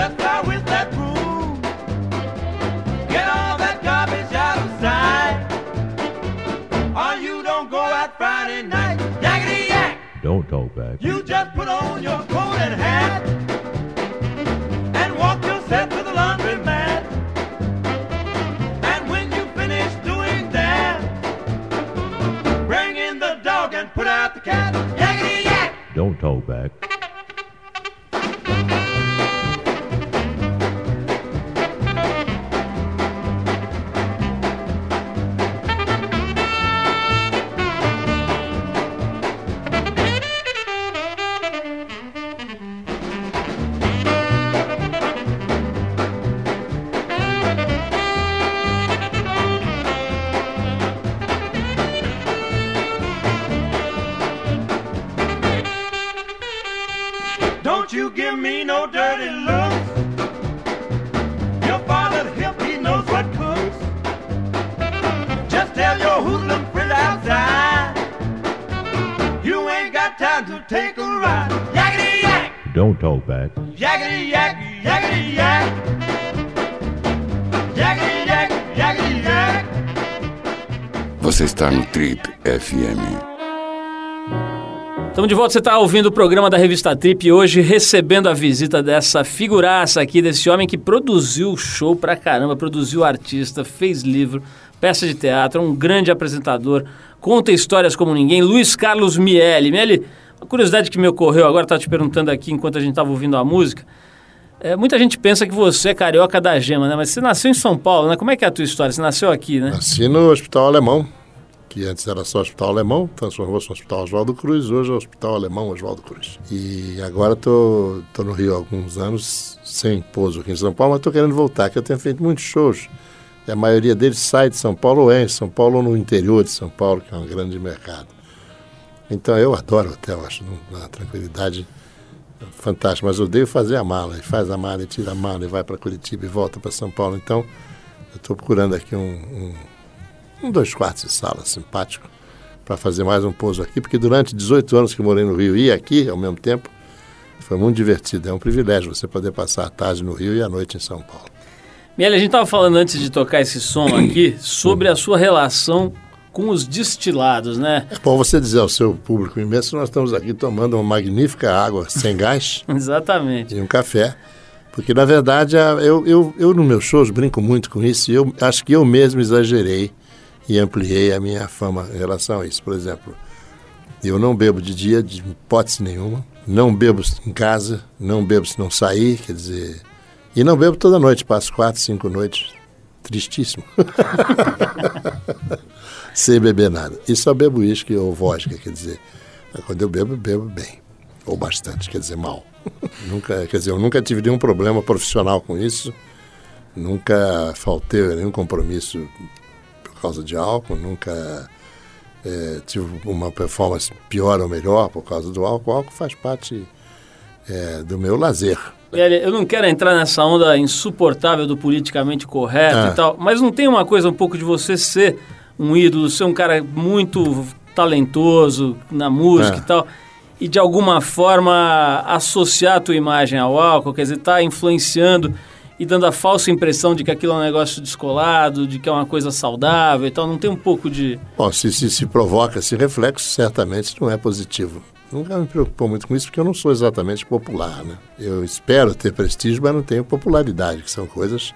talk back. You just put on your coat and hat and walk yourself to the laundry mat. And when you finish doing that, bring in the dog and put out the cat. Yakety yak! Don't talk back. Trip FM. Estamos de volta, você está ouvindo o programa da revista Trip e hoje recebendo a visita dessa figuraça aqui, desse homem que produziu show pra caramba, produziu artista, fez livro, peça de teatro, um grande apresentador, conta histórias como ninguém, Luiz Carlos Miele. Miele, uma curiosidade que me ocorreu agora, estava te perguntando aqui enquanto a gente estava ouvindo a música. É, muita gente pensa que você é carioca da gema, né? Mas você nasceu em São Paulo, né? Como é que é a tua história? Você nasceu aqui, né? Nasci no Hospital Alemão, que antes era só Hospital Alemão, transformou-se no Hospital Oswaldo Cruz, hoje é o Hospital Alemão Oswaldo Cruz. E agora estou tô, tô no Rio há alguns anos, sem pouso aqui em São Paulo, mas estou querendo voltar, que eu tenho feito muitos shows. E a maioria deles sai de São Paulo ou é em São Paulo ou no interior de São Paulo, que é um grande mercado. Então eu adoro hotel, acho uma tranquilidade fantástica, mas odeio fazer a mala. E faz a mala, e tira a mala, e vai para Curitiba e volta para São Paulo. Então eu estou procurando aqui um, um um dois quartos de sala simpático para fazer mais um pouso aqui, porque durante 18 anos que morei no Rio e aqui ao mesmo tempo, foi muito divertido. É um privilégio você poder passar a tarde no Rio e a noite em São Paulo. Miele, a gente estava falando antes de tocar esse som aqui sobre a sua relação com os destilados, né? É bom você dizer ao seu público imenso nós estamos aqui tomando uma magnífica água sem gás. Exatamente. E um café. Porque, na verdade, eu, eu, eu nos meus shows brinco muito com isso e eu acho que eu mesmo exagerei e ampliei a minha fama em relação a isso. Por exemplo, eu não bebo de dia, de hipótese nenhuma. Não bebo em casa, não bebo se não sair, quer dizer... E não bebo toda noite, passo quatro, cinco noites. Tristíssimo. Sem beber nada. E só bebo uísque ou vodka, quer dizer... Quando eu bebo, bebo bem. Ou bastante, quer dizer, mal. nunca, quer dizer, eu nunca tive nenhum problema profissional com isso. Nunca faltei nenhum compromisso causa de álcool, nunca é, tive uma performance pior ou melhor por causa do álcool. O álcool faz parte é, do meu lazer. Eu não quero entrar nessa onda insuportável do politicamente correto Ah. e tal, mas não tem uma coisa um pouco de você ser um ídolo, ser um cara muito talentoso na música É. e tal, e de alguma forma associar a tua imagem ao álcool, quer dizer, tá influenciando e dando a falsa impressão de que aquilo é um negócio descolado, de que é uma coisa saudável e tal, não tem um pouco de... Bom, se, se, se provoca esse reflexo, certamente não é positivo. Nunca me preocupou muito com isso, porque eu não sou exatamente popular, né? Eu espero ter prestígio, mas não tenho popularidade, que são coisas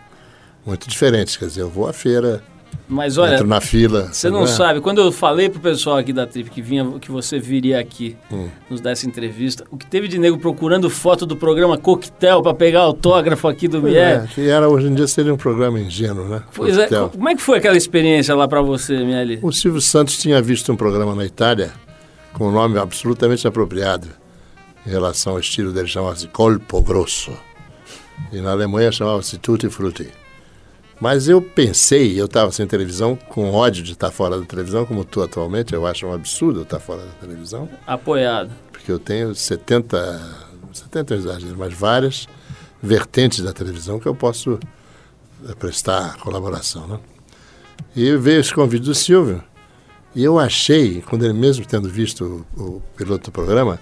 muito diferentes. Quer dizer, eu vou à feira, Mas olha, Entro na fila. Você não é? sabe, quando eu falei pro pessoal aqui da Trip que vinha, que você viria aqui Hum. nos dar essa entrevista, o que teve de nego procurando foto do programa Coquetel para pegar autógrafo aqui do Pois Miele. é, que era, hoje em dia seria um programa ingênuo, né? Pois é, como é que foi aquela experiência lá para você, Miele? O Silvio Santos tinha visto um programa na Itália com um nome absolutamente apropriado em relação ao estilo dele, chamava-se Colpo Grosso. E na Alemanha chamava-se Tutti Frutti. Mas eu pensei, eu estava sem televisão, com ódio de estar fora da televisão, como tu atualmente, eu acho um absurdo estar fora da televisão, Apoiado. porque eu tenho 70, 70 exageros, mas várias vertentes da televisão que eu posso eh, prestar colaboração, né? E veio esse convite do Silvio, e eu achei, quando ele mesmo tendo visto o, o piloto do programa,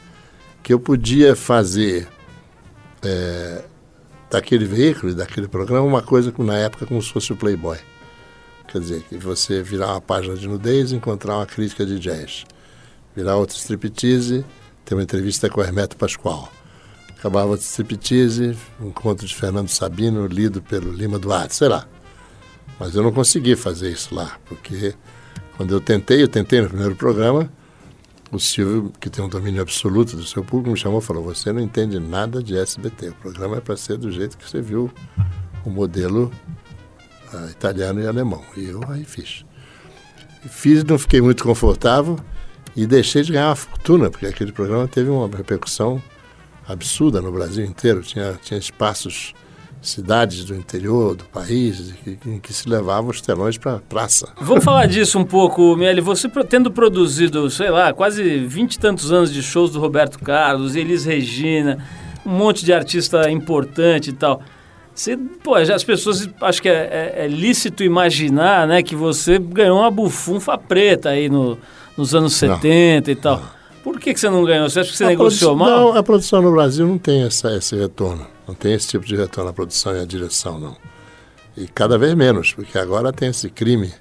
que eu podia fazer eh, daquele veículo, e daquele programa, uma coisa que na época como se fosse o Playboy. Quer dizer, que você virar uma página de nudez e encontrar uma crítica de jazz. Virar outro striptease, ter uma entrevista com o Hermeto Pascoal. Acabava outro striptease, um conto de Fernando Sabino, lido pelo Lima Duarte, sei lá. Mas eu não consegui fazer isso lá, porque quando eu tentei, eu tentei no primeiro programa, o Silvio, que tem um domínio absoluto do seu público, me chamou e falou: Você não entende nada de SBT. O programa é para ser do jeito que você viu o modelo ah, italiano e alemão. E eu aí fiz. Fiz, não fiquei muito confortável e deixei de ganhar uma fortuna, porque aquele programa teve uma repercussão absurda no Brasil inteiro. Tinha, tinha espaços, cidades do interior do país, em que, se levavam os telões para a praça. Vamos falar disso um pouco, Miele. Você tendo produzido, sei lá, quase vinte e tantos anos de shows do Roberto Carlos, Elis Regina, um monte de artista importante e tal. Você, pô, as pessoas acho que é, é- é lícito imaginar, né, que você ganhou uma bufunfa preta aí no- nos anos 70 e tal. Por que, que você não ganhou? Você acha que você A negociou mal? Não, a produção no Brasil não tem essa, esse retorno. Não tem esse tipo de retorno, a produção e a direção, não. E cada vez menos, porque agora tem esse crime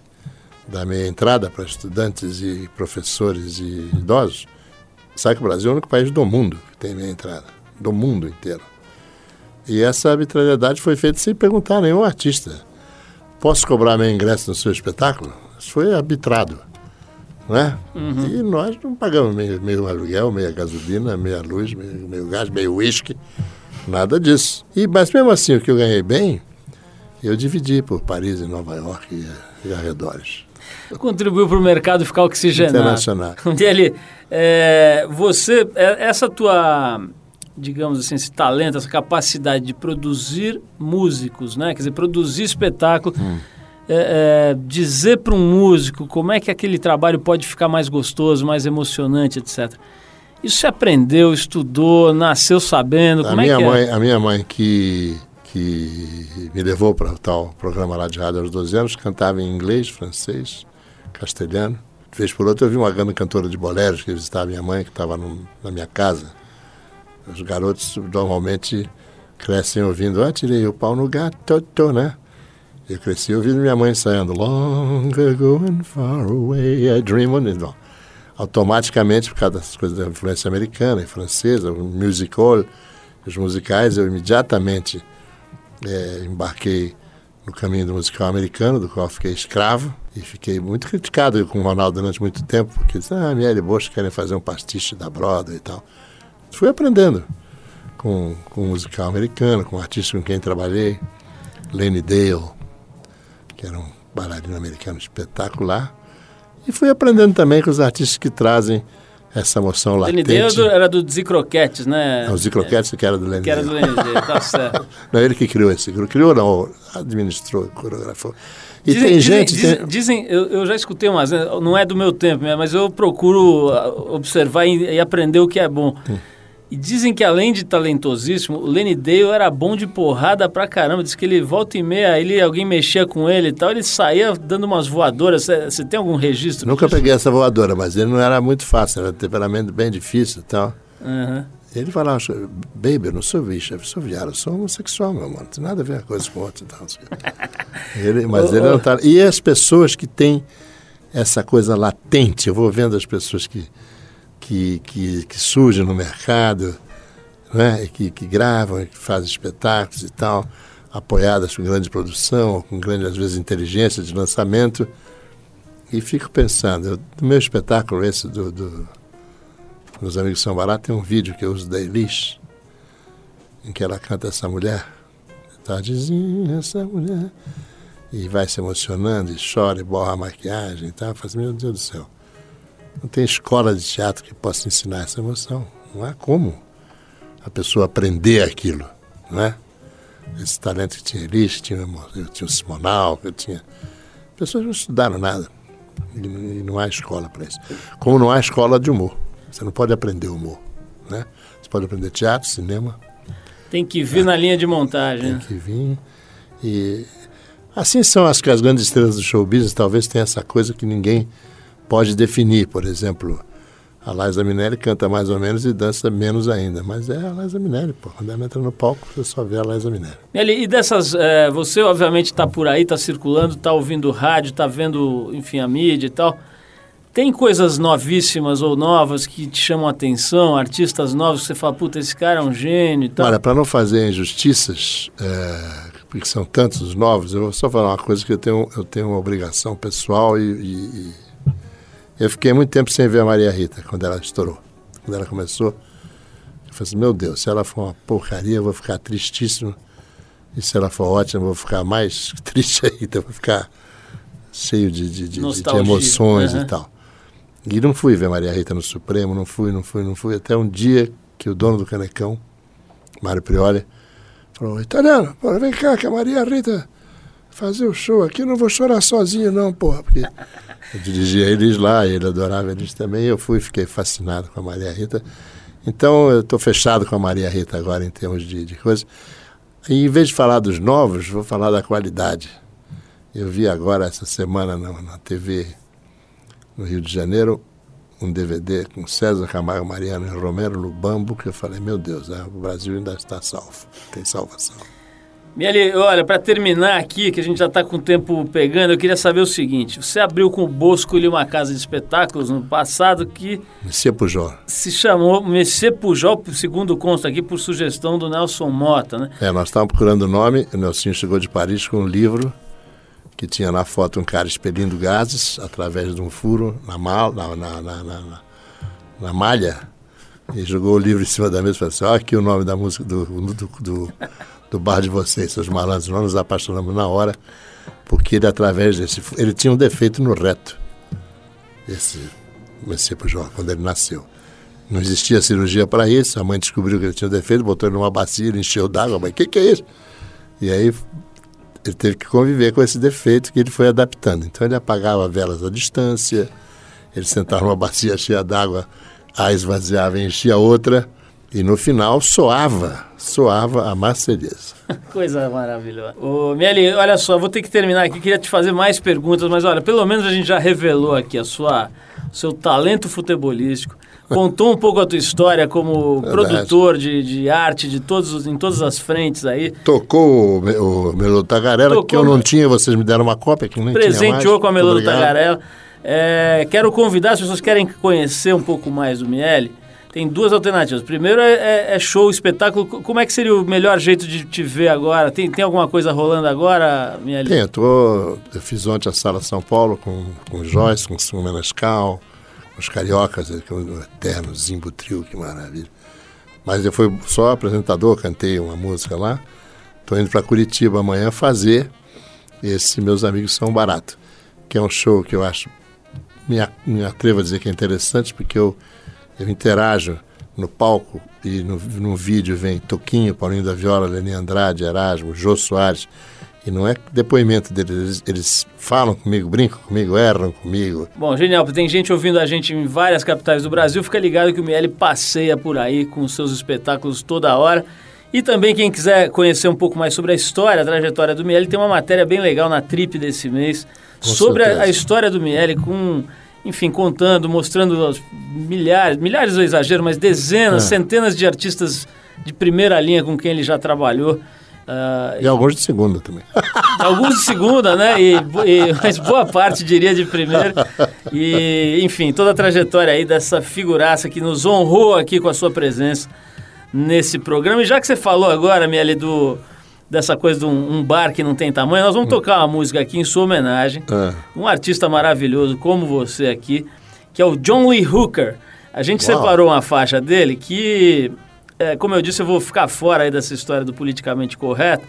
da meia entrada para estudantes e professores e idosos. Sabe que o Brasil é o único país do mundo que tem meia entrada. Do mundo inteiro. E essa arbitrariedade foi feita sem perguntar a nenhum artista. Posso cobrar meu ingresso no seu espetáculo? Isso foi arbitrado. Não é? E nós não pagamos meio, meio aluguel, meia gasolina, meia luz, meio, meio gás, meio uísque. Nada disso. E, mas mesmo assim, o que eu ganhei bem, eu dividi por Paris e Nova York e, e arredores. Contribuiu para o mercado ficar oxigenado. Internacional. Dele, é, você, é, essa tua, digamos assim, esse talento, essa capacidade de produzir músicos, né? Quer dizer, produzir espetáculo, é, é, dizer para um músico como é que aquele trabalho pode ficar mais gostoso, mais emocionante, etc. Isso você aprendeu, estudou, nasceu sabendo? A como minha, é que mãe, é? a minha mãe, que, que me levou para o tal programa lá de rádio aos 12 anos, cantava em inglês, francês, castelhano. De vez por outra, eu vi uma grande cantora de boleros que visitava minha mãe, que estava na minha casa. Os garotos normalmente crescem ouvindo, ah, tirei o pau no gato, tô, né? Eu cresci ouvindo minha mãe ensaiando Long ago and far away, I dream on it. Bom, automaticamente, por causa das coisas da influência americana e francesa, o music hall, os musicais, eu imediatamente eh, embarquei no caminho do musical americano, do qual fiquei escravo, e fiquei muito criticado com o Ronaldo durante muito tempo, porque disse, ah, Miele Bosch querem fazer um pastiche da Broadway e tal. Fui aprendendo com, com o musical americano, com o artista com quem trabalhei, Lenny Dale, que era um bailarino americano espetacular, e fui aprendendo também com os artistas que trazem essa emoção Lenny latente. Day era do, Croquettes, né? Não, o Zico Croquettes, que era do Lenny Que era do. Lenny Day, tá certo. Não, ele que criou esse grupo. Criou, não, administrou, coreografou. E Dizem- tem gente. Dizem, tem- dizem- eu, eu já escutei umas, né, não é do meu tempo, mas eu procuro ah, observar e, e aprender o que é bom. Hum. E dizem que além de talentosíssimo, o Lenny Dale era bom de porrada pra caramba. Diz que ele volta e meia, ele, alguém mexia com ele e tal, ele saía dando umas voadoras. Você tem algum registro? Nunca disso? peguei essa voadora, mas ele não era muito fácil, era um temperamento bem difícil e tal. Aham. Ele falava, baby, eu não sou bicha, eu sou viado, eu sou homossexual, meu mano. Não tem nada a ver uma coisa com outra e tal. Ele, mas ele não tá. E as pessoas que têm essa coisa latente, eu vou vendo as pessoas que, que, que, que surgem no mercado, né? que, que gravam, que fazem espetáculos e tal. apoiadas com grande produção, com grande, às vezes, inteligência de lançamento. E fico pensando, no meu espetáculo, esse do, do Meus Amigos São Barato, tem um vídeo que eu uso da Elis, em que ela canta essa mulher, tardezinha, essa mulher, e vai se emocionando, e chora, e borra a maquiagem e tal. Faz, meu Deus do céu, não tem escola de teatro que possa ensinar essa emoção. Não há como a pessoa aprender aquilo, não é? Esse talento que tinha Elis, tinha, eu tinha o Simonal, eu tinha... Pessoas não estudaram nada. E, e não há escola para isso. Como não há escola de humor. Você não pode aprender humor, né? Você pode aprender teatro, cinema, tem que vir é. na linha de montagem. Tem que vir. E assim são as que as grandes estrelas do show business talvez tenha essa coisa que ninguém pode definir. Por exemplo, a Liza Minelli canta mais ou menos e dança menos ainda. Mas é a Liza Minelli, pô. Quando ela entra no palco, você só vê a Liza Minelli. E dessas, é, você obviamente está por aí, está circulando, está ouvindo rádio, está vendo, enfim, a mídia e tal. Tem coisas novíssimas ou novas que te chamam a atenção, artistas novos que você fala, puta, esse cara é um gênio e tal? Olha, para não fazer injustiças, é, porque são tantos os novos, eu vou só falar uma coisa que eu tenho, eu tenho uma obrigação pessoal e, e, e eu fiquei muito tempo sem ver a Maria Rita quando ela estourou. Quando ela começou, eu falei assim, meu Deus, se ela for uma porcaria, eu vou ficar tristíssimo. E se ela for ótima, eu vou ficar mais triste ainda, eu vou ficar cheio de, de, de, de emoções uhum. e tal. E não fui ver Maria Rita no Supremo, não fui, não fui, não fui. Até um dia que o dono do Canecão, Mário Prioli, falou, italiano, vem cá que a Maria Rita fazer o show aqui, não vou chorar sozinho não, porra, porque eu dirigia eles lá, ele adorava eles também, eu fui, fiquei fascinado com a Maria Rita. Então eu estou fechado com a Maria Rita agora em termos de, de coisa. E em vez de falar dos novos, vou falar da qualidade. Eu vi agora essa semana na, na TV no Rio de Janeiro, um DVD com César Camargo Mariano e Romero Lubambo, que eu falei, meu Deus, né, o Brasil ainda está salvo, tem salvação. Miele, olha, para terminar aqui, que a gente já está com o tempo pegando, eu queria saber o seguinte: você abriu com o Bosco ali uma casa de espetáculos no passado que. Messias Pujol. Se chamou Messias Pujol, segundo consta aqui, por sugestão do Nelson Mota, né? É, nós estávamos procurando o nome, o Nelson chegou de Paris com um livro que tinha na foto um cara expelindo gases através de um furo na, mal, na, na, na, na malha e jogou o livro em cima da mesa e falou assim, olha aqui o nome da música do, do, do, do bar de vocês, seus malandros, nós nos apaixonamos na hora, porque ele através desse... Ele tinha um defeito no reto, esse Messias Pujol, quando ele nasceu. Não existia cirurgia para isso, a mãe descobriu que ele tinha um defeito, botou ele numa bacia, ele encheu d'água, mas o que, que é isso? E aí ele teve que conviver com esse defeito que ele foi adaptando. Então ele apagava velas à distância, ele sentava numa bacia cheia d'água, a esvaziava e enchia outra, e no final soava, soava a Marselhesa. Coisa maravilhosa. Ô, Mieli, olha só, vou ter que terminar aqui, queria te fazer mais perguntas, mas olha, pelo menos a gente já revelou aqui a sua, seu talento futebolístico, contou um pouco a tua história como Verdade. produtor de, de arte de todos, em todas as frentes aí. Tocou o, o Melô Tagarela, Tocou, que eu não tinha, vocês me deram uma cópia que nem Presenteou com a Melô Tagarela. É, quero convidar, as pessoas querem conhecer um pouco mais do Miele, tem duas alternativas. Primeiro é, é, é, show, espetáculo. Como é que seria o melhor jeito de te ver agora? Tem, tem alguma coisa rolando agora, Miele? Tem, eu, tô, eu fiz ontem a Sala São Paulo com, com o Joyce, com o Menescal, os cariocas, o eterno Zimbo Trio, que maravilha. Mas eu fui só apresentador, cantei uma música lá. Estou indo para Curitiba amanhã fazer esse Meus Amigos São Barato, que é um show que eu acho, me, me atrevo a dizer que é interessante, porque eu, eu interajo no palco e no, no vídeo vem Toquinho, Paulinho da Viola, Leni Andrade, Erasmo, Jô Soares, e não é depoimento deles, eles, eles, falam comigo, brincam comigo, erram comigo. Bom, genial, tem gente ouvindo a gente em várias capitais do Brasil, fica ligado que o Miele passeia por aí com seus espetáculos toda hora. E também quem quiser conhecer um pouco mais sobre a história, a trajetória do Miele, tem uma matéria bem legal na Trip desse mês com sobre a, a, história do Miele, com, enfim, contando, mostrando milhares, milhares é exagero, mas dezenas, é. centenas de artistas de primeira linha com quem ele já trabalhou. Uh, e, alguns de segunda também. Alguns de segunda, né? E, e, mas boa parte, diria, de primeira. E, enfim, toda a trajetória aí dessa figuraça que nos honrou aqui com a sua presença nesse programa. E já que você falou agora, Miele, do, dessa coisa de um, um bar que não tem tamanho, nós vamos tocar uma música aqui em sua homenagem. Ah. Um artista maravilhoso como você aqui, que é o John Lee Hooker. A gente Uau. separou uma faixa dele que, é, como eu disse, eu vou ficar fora aí dessa história do politicamente correto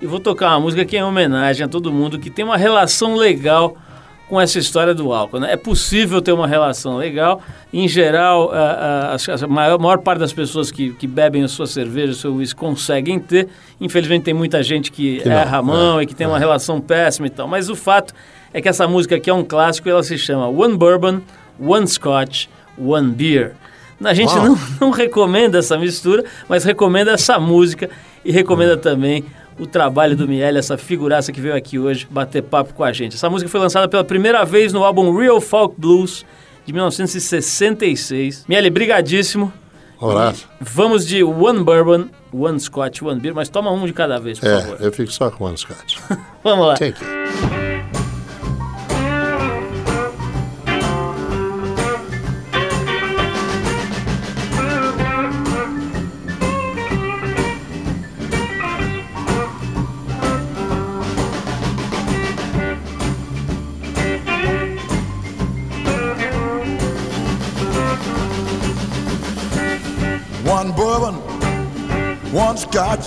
e vou tocar uma música que é em homenagem a todo mundo que tem uma relação legal com essa história do álcool. Né? É possível ter uma relação legal. Em geral, a, a- a maior, maior parte das pessoas que, que bebem a sua cerveja, o seu uísque, conseguem ter. Infelizmente, tem muita gente que, Que não, erra a mão é, e que tem uma relação péssima e tal. Mas o fato é que essa música aqui é um clássico e ela se chama One Bourbon, One Scotch, One Beer. A gente não, não recomenda essa mistura, mas recomenda essa música e recomenda também o trabalho do Miele, essa figuraça que veio aqui hoje bater papo com a gente. Essa música foi lançada pela primeira vez no álbum Real Folk Blues de 1966. Miele, brigadíssimo. Abraço. Vamos de One Bourbon, One Scotch, One Beer, mas toma um de cada vez, por favor. É, eu fico só com o Scott. Vamos lá. Take it. Scotch,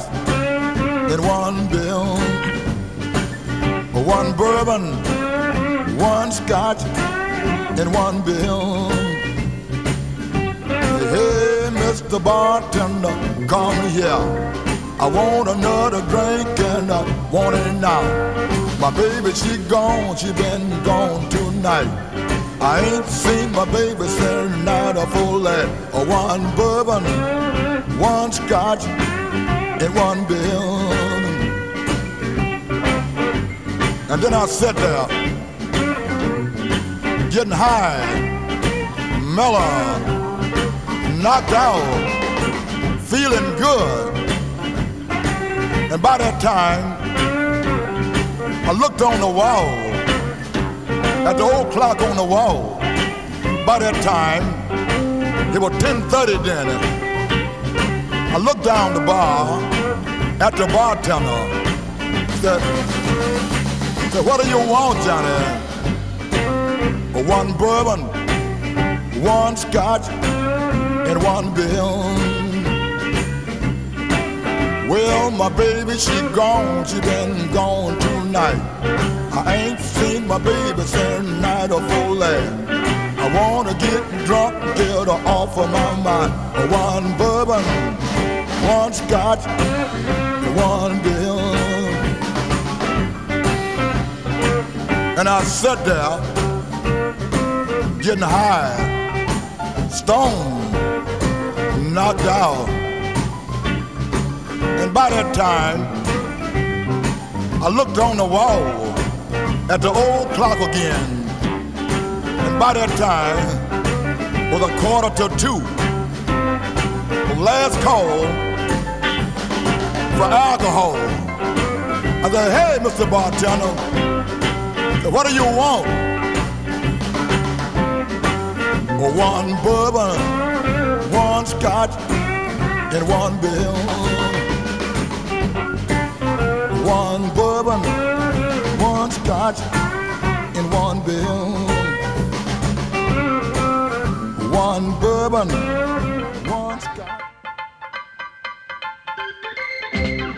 and one bill. One bourbon, one scotch, and one bill. Hey, Mr. Bartender, come here. I want another drink and I want it now. My baby, she gone, she been gone tonight. I ain't seen my baby since night of full lead. One bourbon, one scotch, and one bill. And then I sat there, getting high, mellow, knocked out, feeling good. And by that time, I looked on the wall, at the old clock on the wall. By that time, it was 10:30 then. I looked down the bar at the bartender. Said, said, "What do you want, Johnny?" Oh, one bourbon, one scotch, and one bill. Well, my baby, she gone, she been gone tonight. I ain't seen my baby since night of full land. I wanna get drunk, get her off of my mind. Oh, one bourbon, one scotch, one bill. And I sat there, getting high, stoned, knocked out. And by that time, I looked on the wall at the old clock again. And by that time, was a quarter to two. The last call for alcohol. I said, hey, Mr. Bartender, what do you want? One bourbon, one scotch, and one bill. One bourbon, one scotch, and one bill. One bourbon,